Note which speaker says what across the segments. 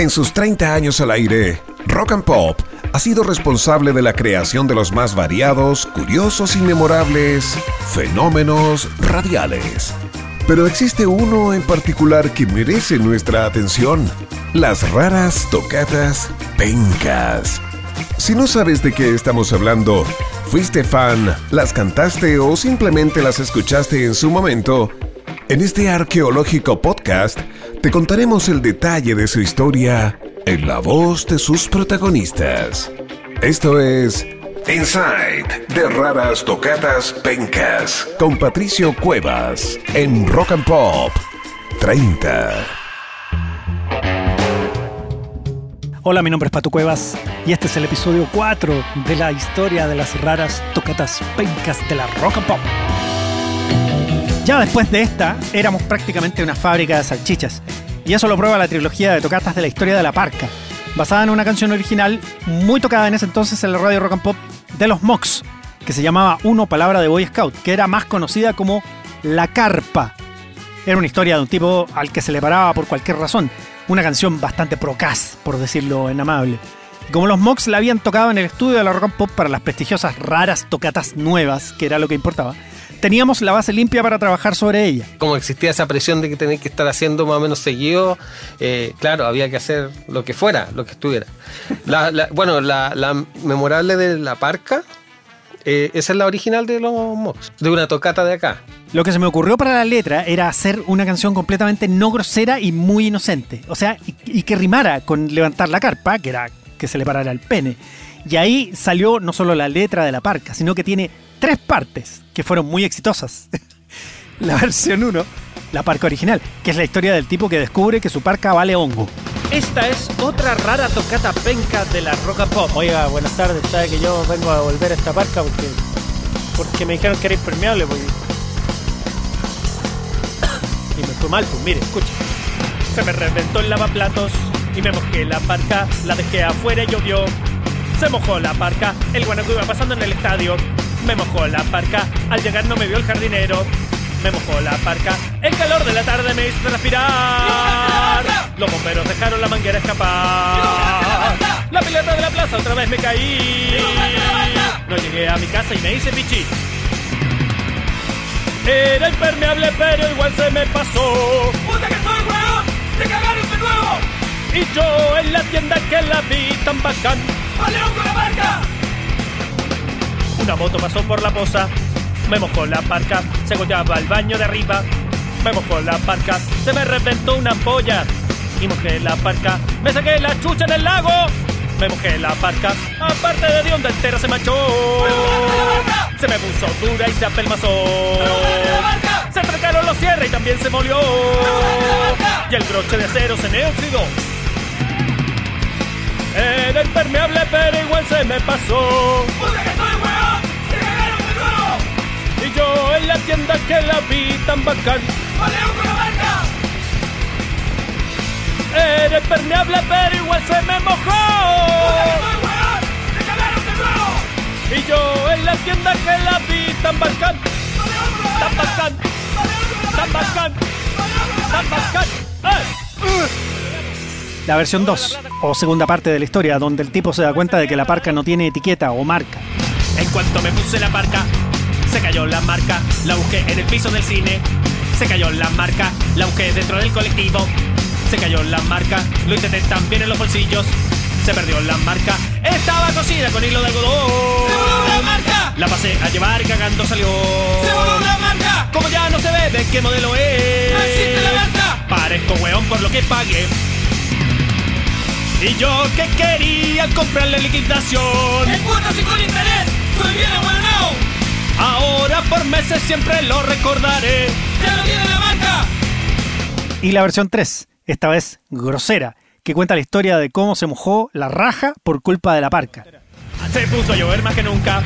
Speaker 1: En sus 30 años al aire, Rock and Pop ha sido responsable de la creación de los más variados, curiosos y memorables fenómenos radiales. Pero existe uno en particular que merece nuestra atención, las raras tocatas pencas. Si no sabes de qué estamos hablando, fuiste fan, las cantaste o simplemente las escuchaste en su momento, en este arqueológico podcast te contaremos el detalle de su historia en la voz de sus protagonistas. Esto es Inside de Raras Tocatas Pencas con Patricio Cuevas en Rock and Pop 30.
Speaker 2: Hola, mi nombre es Pato Cuevas y este es el episodio 4 de la historia de las raras tocatas pencas de la Rock and Pop. Ya después de esta, éramos prácticamente una fábrica de salchichas. Y eso lo prueba la trilogía de tocatas de la historia de la parca, basada en una canción original muy tocada en ese entonces en la radio rock and pop de los Mox, que se llamaba Uno Palabra de Boy Scout, que era más conocida como La Carpa. Era una historia de un tipo al que se le paraba por cualquier razón. Una canción bastante procaz, por decirlo en amable. Y como los Mox la habían tocado en el estudio de la rock and pop para las prestigiosas raras tocatas nuevas, que era lo que importaba, teníamos la base limpia para trabajar sobre ella.
Speaker 3: Como existía esa presión de que tenéis que estar haciendo más o menos seguido, eh, claro, había que hacer lo que fuera, lo que estuviera. bueno, la, memorable de la parca, eh, esa es la original de los Mox, de una tocata de acá.
Speaker 2: Lo que se me ocurrió para la letra era hacer una canción completamente no grosera y muy inocente. O sea, y, y que rimara con levantar la carpa, que era que se le parara el pene. Y ahí salió no solo la letra de la parca, sino que tiene tres partes que fueron muy exitosas. la versión 1, la parca original, que es la historia del tipo que descubre que su parca vale hongo.
Speaker 4: Esta es otra rara tocata penca de la rock and pop.
Speaker 5: Oiga, buenas tardes, sabe que yo vengo a volver a esta parca porque porque me dijeron que era impermeable pues. y me fue mal, pues mire, escucha.
Speaker 4: Se me reventó el lavaplatos y me mojé la parca, la dejé afuera y llovió. Se mojó la parca, el guanaco iba pasando en el estadio. Me mojó la parca, al llegar no me vio el jardinero. Me mojó la parca, el calor de la tarde me hizo transpirar. Los bomberos dejaron la manguera escapar. La pileta de la plaza otra vez me caí. No llegué a mi casa y me hice pichi. Era impermeable, pero igual se me pasó.
Speaker 6: ¡Puta que soy, weón! ¡Te cagaron de nuevo!
Speaker 4: Y yo en la tienda que la vi tan bacán.
Speaker 6: ¡Paleón con la marca!
Speaker 4: Una moto pasó por la poza, me mojó la parca, se goteaba el baño de arriba, me mojó la parca, se me reventó una ampolla. Y mojé la parca, me saqué la chucha en el lago, me mojé la parca, aparte de de onda entera se manchó, se me puso dura y se apelmazó, se trancaron los cierres y también se molió, y el broche de acero se me oxidó. Era impermeable, pero igual se me pasó.
Speaker 6: ¡Puta que soy, weón! ¡Te cagaron de nuevo!
Speaker 4: Y yo en la tienda que la vi tan bacán.
Speaker 6: ¡Paleón con la marca!
Speaker 4: Era impermeable, pero igual se me mojó.
Speaker 6: ¡Puta que soy, weón! ¡Te cagaron de nuevo!
Speaker 4: Y yo en la tienda que la vi tan bacán.
Speaker 6: ¡Paleón con la
Speaker 4: Tan bacán,
Speaker 6: ¡Paleón con la
Speaker 4: tan bacán,
Speaker 6: ¡Paleón con la
Speaker 4: tan bacán. ¡Eh!
Speaker 2: La versión 2, o segunda parte de la historia, donde el tipo se da cuenta de que la parca no tiene etiqueta o marca.
Speaker 4: En cuanto me puse la parca, se cayó la marca, la busqué en el piso del cine. Se cayó la marca, la busqué dentro del colectivo. Se cayó la marca, lo intenté también en los bolsillos. Se perdió la marca, estaba cosida con hilo de algodón.
Speaker 6: ¡Se voló la marca!
Speaker 4: La pasé a llevar y cagando salió.
Speaker 6: ¡Se voló la marca!
Speaker 4: Como ya no se ve de qué modelo es.
Speaker 6: ¡No existe la marca!
Speaker 4: Parezco weón por lo que pagué. Y yo que quería comprarle liquidación.
Speaker 6: ¡En cuotas y con interés! ¡Soy bien abuelonao!
Speaker 4: Ahora por meses siempre lo recordaré.
Speaker 6: ¡Ya no tiene la marca!
Speaker 2: Y la versión 3, esta vez grosera, que cuenta la historia de cómo se mojó la raja por culpa de la parca.
Speaker 4: Se puso a llover más que nunca.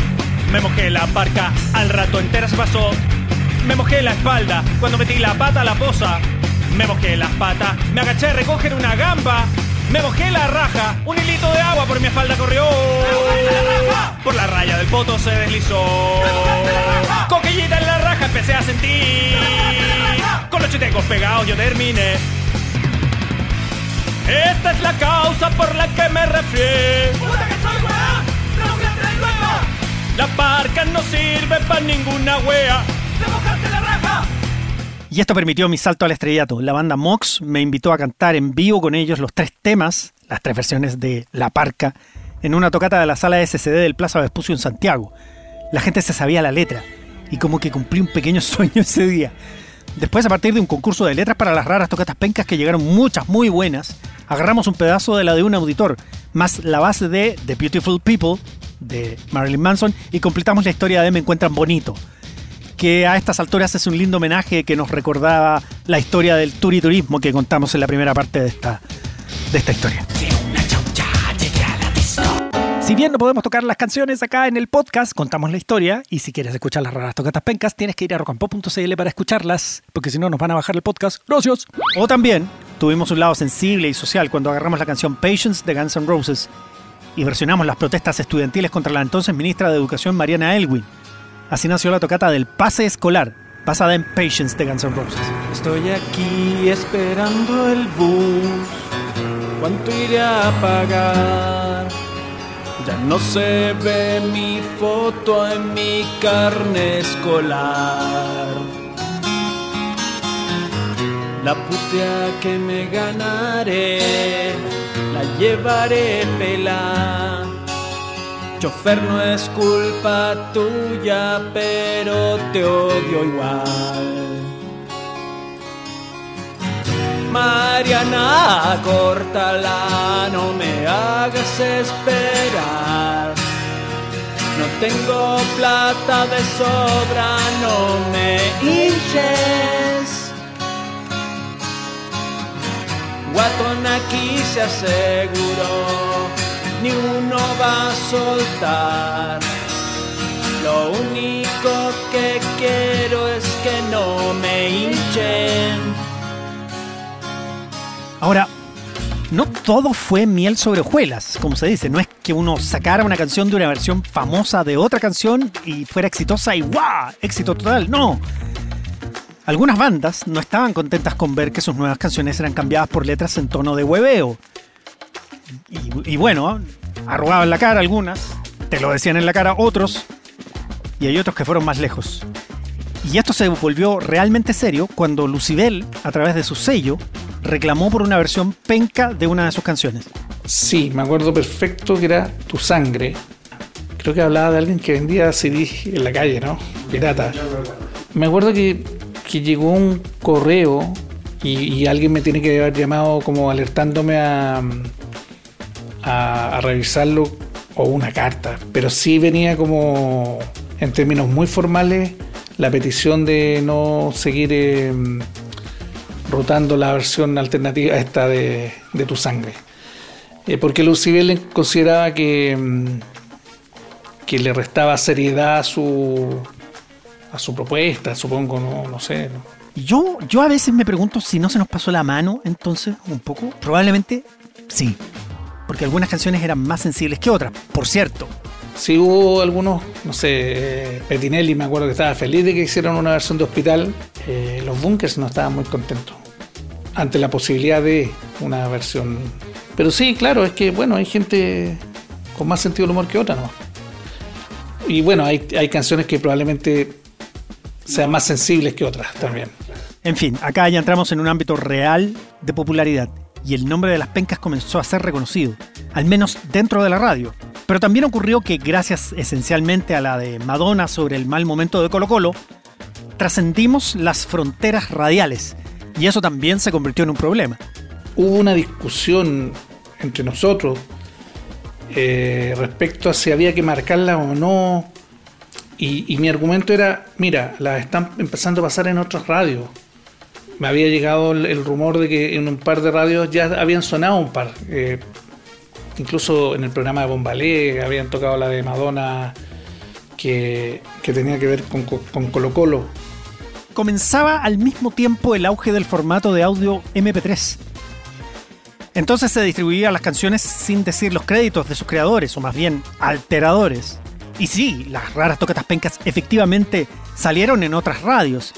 Speaker 4: Me mojé la parca, al rato entera se pasó. Me mojé la espalda cuando metí la pata a la poza. Me mojé las patas, me agaché a recoger una gamba. Me mojé la raja, un hilito de agua por mi espalda corrió. Por la raya del poto se deslizó. Coquillita en la raja empecé a sentir. Con los chutecos pegados yo terminé. Esta es la causa por la que me refiero. La parca no sirve para ninguna wea.
Speaker 2: Y esto permitió mi salto al estrellato. La banda Mox me invitó a cantar en vivo con ellos los tres temas, las tres versiones de La Parca, en una tocata de la sala SCD del Plaza Vespucio en Santiago. La gente se sabía la letra y como que cumplí un pequeño sueño ese día. Después, a partir de un concurso de letras para las raras tocatas pencas que llegaron muchas muy buenas, agarramos un pedazo de la de un auditor, más la base de The Beautiful People de Marilyn Manson y completamos la historia de Me Encuentran Bonito, que a estas alturas es un lindo homenaje que nos recordaba la historia del turiturismo que contamos en la primera parte de esta, de esta historia. Si bien no podemos tocar las canciones acá en el podcast, contamos la historia y si quieres escuchar las raras tocatas pencas, tienes que ir a rockandpop.cl para escucharlas, porque si no nos van a bajar el podcast. Gracias. O también tuvimos un lado sensible y social cuando agarramos la canción Patience de Guns N' Roses y versionamos las protestas estudiantiles contra la entonces ministra de Educación Mariana Elwin. Así nació la tocata del pase escolar, basada en Patience de Guns N' Roses.
Speaker 7: Estoy aquí esperando el bus. ¿Cuánto iré a pagar? Ya no se ve mi foto en mi carne escolar. La putea que me ganaré, la llevaré pela. Chofer no es culpa tuya, pero te odio igual. Mariana, córtala, no me hagas esperar. No tengo plata de sobra, no me hinches. Guatón aquí se aseguró, ni uno va a soltar. Lo único que quiero es que no me hinchen.
Speaker 2: Ahora, no todo fue miel sobre hojuelas, como se dice. No es que uno sacara una canción de una versión famosa de otra canción y fuera exitosa y ¡guau! Éxito total. No. Algunas bandas no estaban contentas con ver que sus nuevas canciones eran cambiadas por letras en tono de hueveo. Y, bueno, arrugaban la cara algunas, te lo decían en la cara otros, y hay otros que fueron más lejos. Y esto se volvió realmente serio cuando Lucibel, a través de su sello, reclamó por una versión penca de una de sus canciones.
Speaker 8: Sí, me acuerdo perfecto que era Tu Sangre. Creo que hablaba de alguien que vendía CD en la calle, ¿no? Pirata. Me acuerdo que, que llegó un correo y, y alguien me tiene que haber llamado como alertándome a, a, a revisarlo o una carta. Pero sí venía como, en términos muy formales, la petición de no seguir eh, rotando la versión alternativa esta de, Tu Sangre. Eh, porque Lucibel consideraba que, mm, que le restaba seriedad a su, a su propuesta, supongo, no, no sé.
Speaker 2: Yo, yo a veces me pregunto si no se nos pasó la mano, entonces, un poco. Probablemente sí. Porque algunas canciones eran más sensibles que otras, por cierto.
Speaker 8: Sí hubo algunos, no sé, Petinelli me acuerdo que estaba feliz de que hicieran una versión de hospital. Eh, los Bunkers no estaban muy contentos ante la posibilidad de una versión. Pero sí, claro, es que bueno, hay gente con más sentido del humor que otra, ¿no? Y bueno, hay, hay canciones que probablemente sean más sensibles que otras también.
Speaker 2: En fin, acá ya entramos en un ámbito real de popularidad y el nombre de las pencas comenzó a ser reconocido, al menos dentro de la radio. Pero también ocurrió que gracias esencialmente a la de Madonna sobre el mal momento de Colo Colo, trascendimos las fronteras radiales y eso también se convirtió en un problema.
Speaker 8: Hubo una discusión entre nosotros eh, respecto a si había que marcarla o no. Y, y mi argumento era, mira, la están empezando a pasar en otras radios. Me había llegado el, rumor de que en un par de radios ya habían sonado un par. Eh, incluso en el programa de Bombalé habían tocado la de Madonna que, que tenía que ver con, con Colo Colo.
Speaker 2: Comenzaba al mismo tiempo el auge del formato de audio MP3. Entonces se distribuían las canciones sin decir los créditos de sus creadores, o más bien alteradores. Y sí, las raras tocatas pencas efectivamente salieron en otras radios.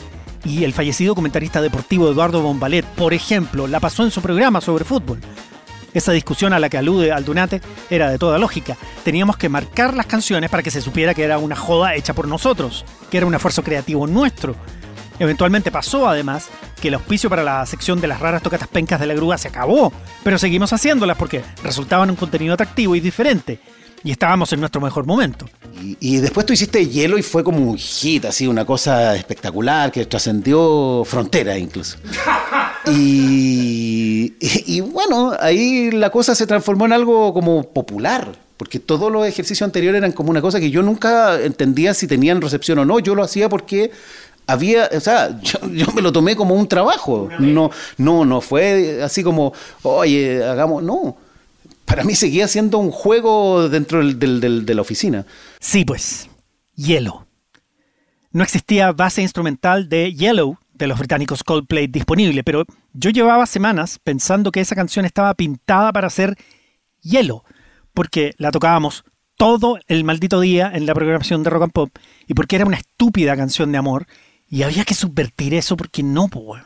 Speaker 2: Y el fallecido comentarista deportivo Eduardo Bombalet, por ejemplo, la pasó en su programa sobre fútbol. Esa discusión a la que alude Aldunate era de toda lógica. Teníamos que marcar las canciones para que se supiera que era una joda hecha por nosotros, que era un esfuerzo creativo nuestro. Eventualmente pasó, además, que el auspicio para la sección de las raras tocatas pencas de la grúa se acabó, pero seguimos haciéndolas porque resultaban un contenido atractivo y diferente. Y estábamos en nuestro mejor momento.
Speaker 9: Y, y después tú hiciste hielo y fue como un hit, así, una cosa espectacular que trascendió fronteras incluso. Y, y- y bueno, ahí la cosa se transformó en algo como popular, porque todos los ejercicios anteriores eran como una cosa que yo nunca entendía si tenían recepción o no. Yo lo hacía porque había, o sea, yo, yo me lo tomé como un trabajo. No, no, no fue así como, oye, hagamos, no. Para mí seguía siendo un juego dentro del- de la oficina.
Speaker 2: Sí, pues, Yellow. No existía base instrumental de Yellow de los británicos Coldplay disponible, pero yo llevaba semanas pensando que esa canción estaba pintada para ser Yellow, porque la tocábamos todo el maldito día en la programación de Rock and Pop y porque era una estúpida canción de amor y había que subvertir eso porque no, weón.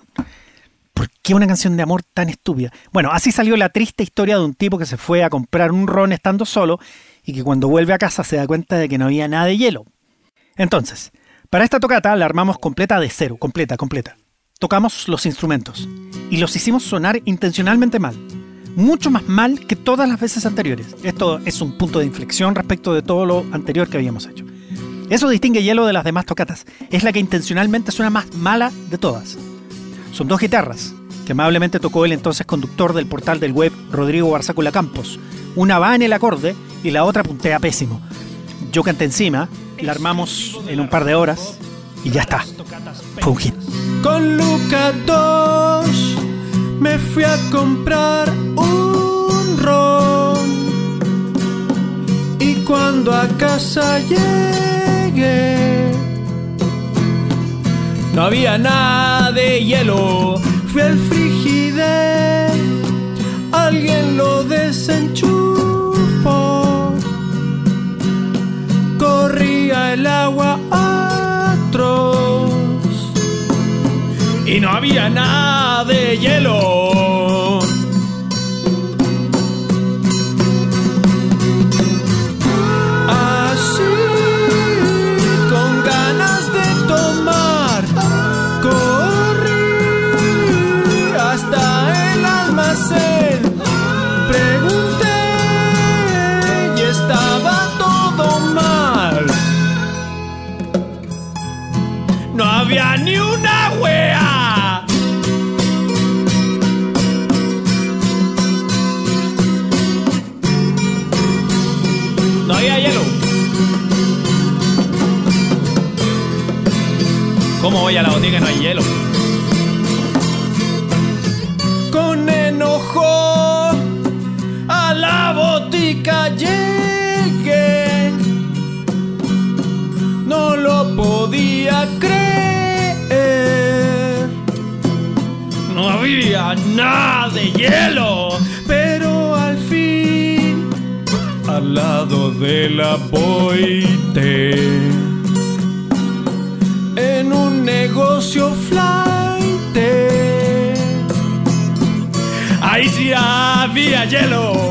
Speaker 2: ¿Por qué una canción de amor tan estúpida? Bueno, así salió la triste historia de un tipo que se fue a comprar un ron estando solo y que cuando vuelve a casa se da cuenta de que no había nada de hielo. Entonces, para esta tocata la armamos completa de cero, completa, completa. Tocamos los instrumentos y los hicimos sonar intencionalmente mal. Mucho más mal que todas las veces anteriores. Esto es un punto de inflexión respecto de todo lo anterior que habíamos hecho. Eso distingue Hielo de las demás tocatas. Es la que intencionalmente suena más mala de todas. Son dos guitarras, que amablemente tocó el entonces conductor del portal del web Rodrigo Barzácula Campos. Una va en el acorde y la otra puntea pésimo. Yo canté encima, la armamos en un par de horas y ya está. Fue.
Speaker 7: Con Luca 2 me fui a comprar un ron. Y cuando a casa llegué, no había nada de hielo. Fui al frigider, alguien lo desenchufó. Corría el agua atroz y no había nada de hielo. No había ni una wea. No había hielo. ¿Cómo voy a la botica y no hay hielo? Nada de hielo. Pero al fin, al lado de la boite, en un negocio flight, ahí sí había hielo.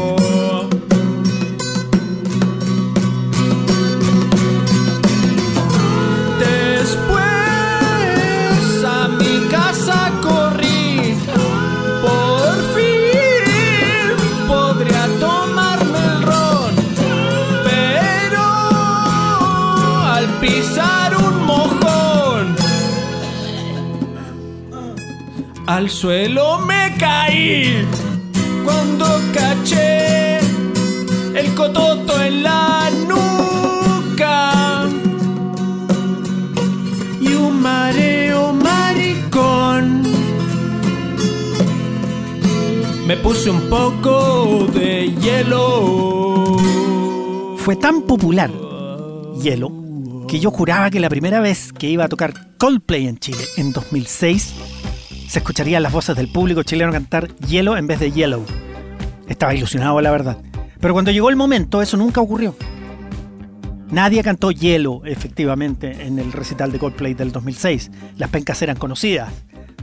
Speaker 7: Al suelo me caí. Cuando caché el cototo en la nuca y un mareo maricón. Me puse un poco de hielo.
Speaker 2: Fue tan popular Hielo que yo juraba que la primera vez que iba a tocar Coldplay en Chile en 2006 se escucharían las voces del público chileno cantar Hielo en vez de Yellow. Estaba ilusionado, la verdad. Pero cuando llegó el momento, eso nunca ocurrió. Nadie cantó Hielo, efectivamente, en el recital de Coldplay del 2006. Las pencas eran conocidas,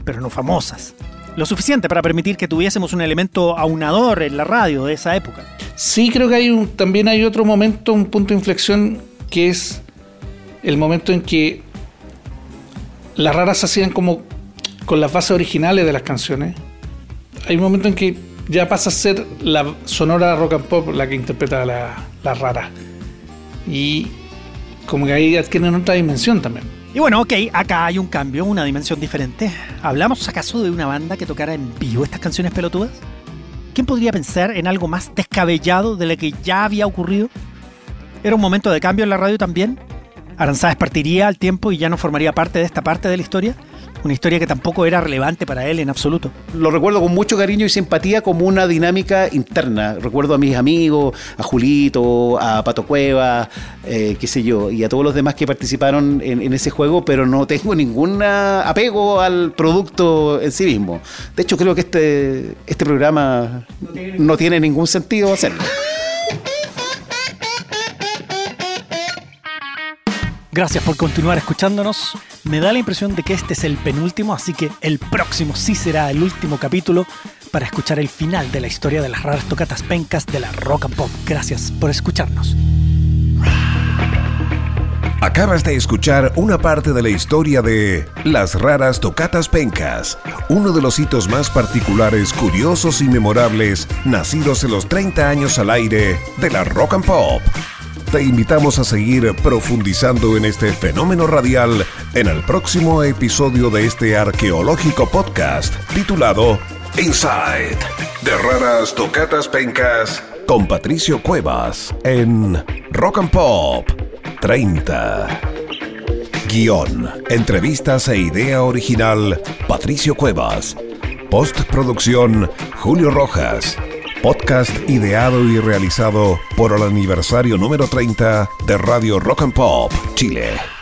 Speaker 2: pero no famosas. Lo suficiente para permitir que tuviésemos un elemento aunador en la radio de esa época.
Speaker 8: Sí, creo que hay un, también hay otro momento, un punto de inflexión, que es el momento en que las raras hacían como con las bases originales de las canciones. Hay un momento en que ya pasa a ser la sonora rock and pop la que interpreta la, rara. Y como que ahí adquieren otra dimensión también.
Speaker 2: Y bueno, ok, acá hay un cambio, una dimensión diferente. ¿Hablamos acaso de una banda que tocara en vivo estas canciones pelotudas? ¿Quién podría pensar en algo más descabellado de lo que ya había ocurrido? ¿Era un momento de cambio en la radio también? ¿Aranzáez partiría al tiempo y ya no formaría parte de esta parte de la historia? Una historia que tampoco era relevante para él en absoluto.
Speaker 9: Lo recuerdo con mucho cariño y simpatía como una dinámica interna. Recuerdo a mis amigos, a Julito, a Pato Cueva, eh, qué sé yo, y a todos los demás que participaron en, en ese juego, pero no tengo ningún apego al producto en sí mismo. De hecho, creo que este, este programa no tiene ningún sentido hacerlo.
Speaker 2: Gracias por continuar escuchándonos. Me da la impresión de que este es el penúltimo, así que el próximo sí será el último capítulo para escuchar el final de la historia de las raras tocatas pencas de la rock and pop. Gracias por escucharnos.
Speaker 1: Acabas de escuchar una parte de la historia de Las raras tocatas pencas, uno de los hitos más particulares, curiosos y memorables nacidos en los 30 años al aire de la rock and pop. Te invitamos a seguir profundizando en este fenómeno radial en el próximo episodio de este arqueológico podcast titulado Inside de Raras Tocatas Pencas con Patricio Cuevas en Rock and Pop 30. Guión, entrevistas e idea original Patricio Cuevas. Postproducción Julio Rojas. Podcast ideado y realizado por el aniversario número 30 de Radio Rock and Pop, Chile.